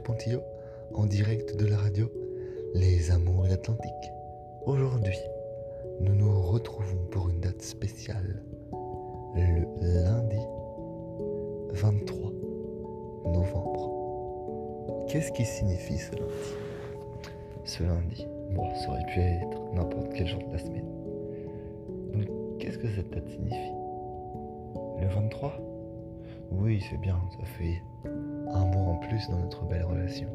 Pontillo, en direct de la radio Les Amours de l'Atlantique. Aujourd'hui, nous nous retrouvons pour une date spéciale, le lundi 23 novembre. Qu'est-ce qui signifie ce lundi? Ce lundi, bon, ça aurait pu être n'importe quel jour de la semaine. Donc, qu'est-ce que cette date signifie? Le 23 Oui, c'est bien, ça fait dans notre belle relation.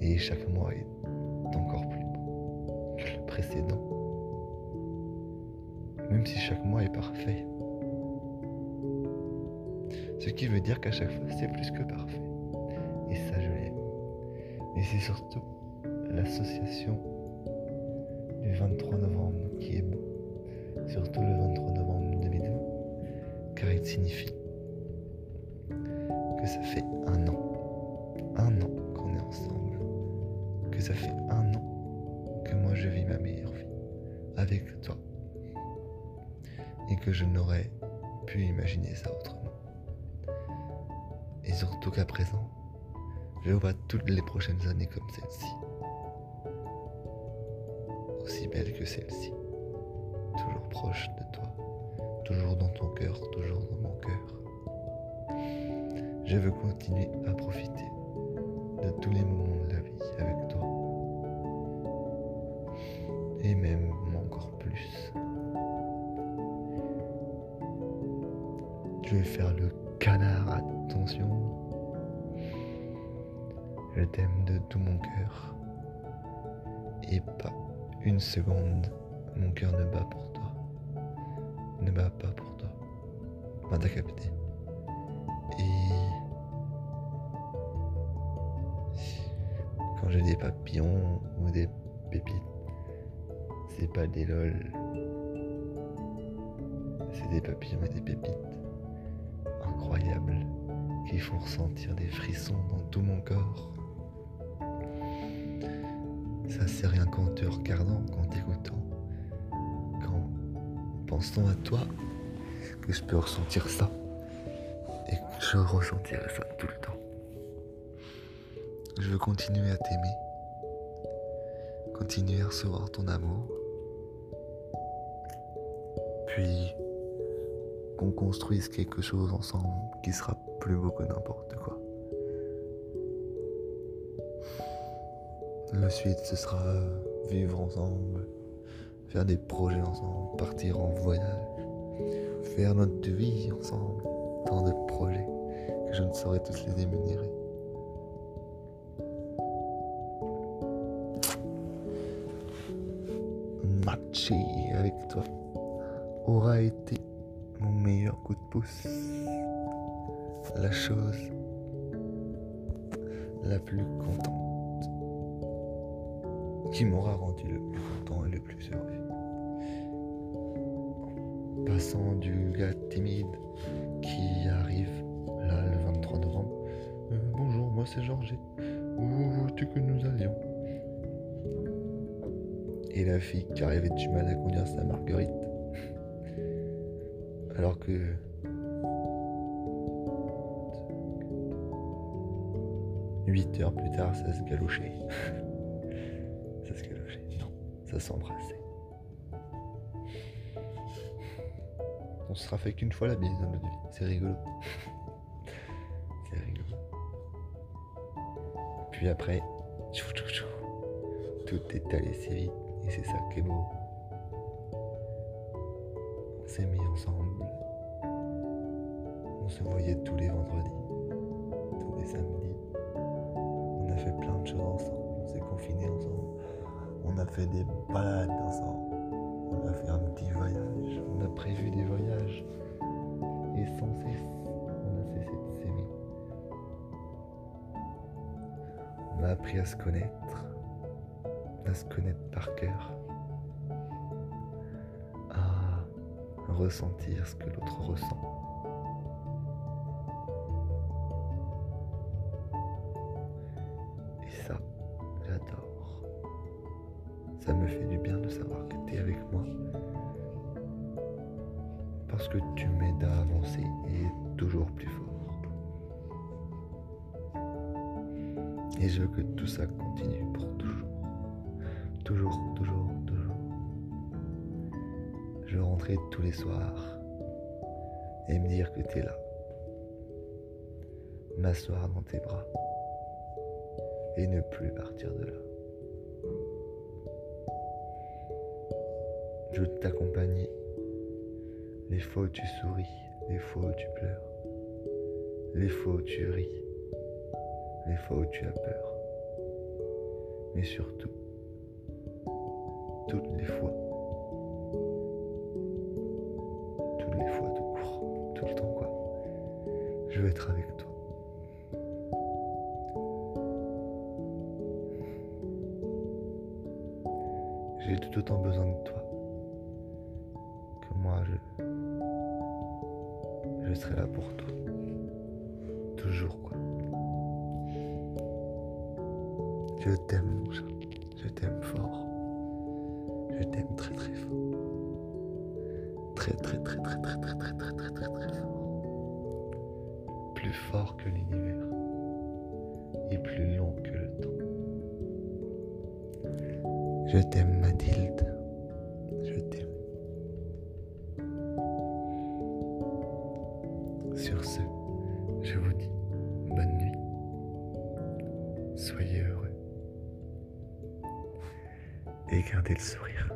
Et chaque mois est encore plus beau que le précédent. Même si chaque mois est parfait. Ce qui veut dire qu'à chaque fois, c'est plus que parfait. Et ça, je l'aime. Et c'est surtout l'association du 23 novembre qui est beau. Surtout le 23 novembre 2020, car il signifie que ça fait un an, un an qu'on est ensemble, que ça fait un an que moi je vis ma meilleure vie avec toi, et que je n'aurais pu imaginer ça autrement. Et surtout qu'à présent, je vois toutes les prochaines années comme celle-ci, aussi belle que celle-ci, toujours proche de toi, toujours dans ton cœur, toujours dans mon cœur. Je veux continuer à profiter de tous les moments de la vie avec toi. Et même encore plus. Je vais faire le canard, attention. Je t'aime de tout mon cœur. Et pas une seconde, mon cœur ne bat pour toi. Ne bat pas pour toi. Enfin, t'as quand j'ai des papillons ou des pépites, c'est pas des lol. C'est des papillons et des pépites incroyables qui font ressentir des frissons dans tout mon corps. Ça c'est rien qu'en te regardant, qu'en t'écoutant, qu'en pensant à toi, que je peux ressentir ça. Et que je ressentirai ça tout le temps. Je veux continuer à t'aimer, continuer à recevoir ton amour, puis qu'on construise quelque chose ensemble qui sera plus beau que n'importe quoi. La suite, ce sera vivre ensemble, faire des projets ensemble, partir en voyage, faire notre vie ensemble, tant de projets que je ne saurais tous les énumérer. Avec toi aura été mon meilleur coup de pouce. La chose la plus contente qui m'aura rendu le plus content et le plus heureux. Passant du gars timide qui arrive là le 23 novembre. Euh, bonjour, moi c'est Georges. Où veux-tu que nous allions? Et la fille qui arrivait du mal à conduire sa marguerite. Alors que Huit heures plus tard, ça se galochait. ça se galochait. Non, ça s'embrassait. On se sera fait qu'une fois la bise dans notre vie. C'est rigolo. C'est rigolo. Puis après, tout est allé si vite. Et c'est ça qui est beau. On s'est mis ensemble. On se voyait tous les vendredis, tous les samedis. On a fait plein de choses ensemble. On s'est confinés ensemble. On a fait des balades ensemble. On a fait un petit voyage. On a prévu des voyages. Et sans cesse, on a cessé de s'aimer. On a appris à se connaître. À se connaître par cœur. À ressentir ce que l'autre ressent. Et ça, j'adore. Ça me fait du bien de savoir que tu es avec moi. Parce que tu m'aides à avancer et toujours plus fort. Et je veux que tout ça continue pour toujours. Toujours, toujours, toujours. Je rentrer tous les soirs et me dire que tu es là. M'asseoir dans tes bras et ne plus partir de là. Je veux t'accompagner les fois où tu souris, les fois où tu pleures, les fois où tu ris, les fois où tu as peur, mais surtout, toutes les fois, toutes les fois tout court, tout le temps quoi, je veux être avec toi. J'ai tout autant besoin de toi que moi je je serai là pour toi. Toujours quoi. Je t'aime mon chat. Je t'aime fort. Je t'aime très très fort. Très très très très très très très très très très très fort. Plus fort que l'univers. Et plus long que le temps. Je t'aime Mathilde. Je t'aime. et garder le sourire.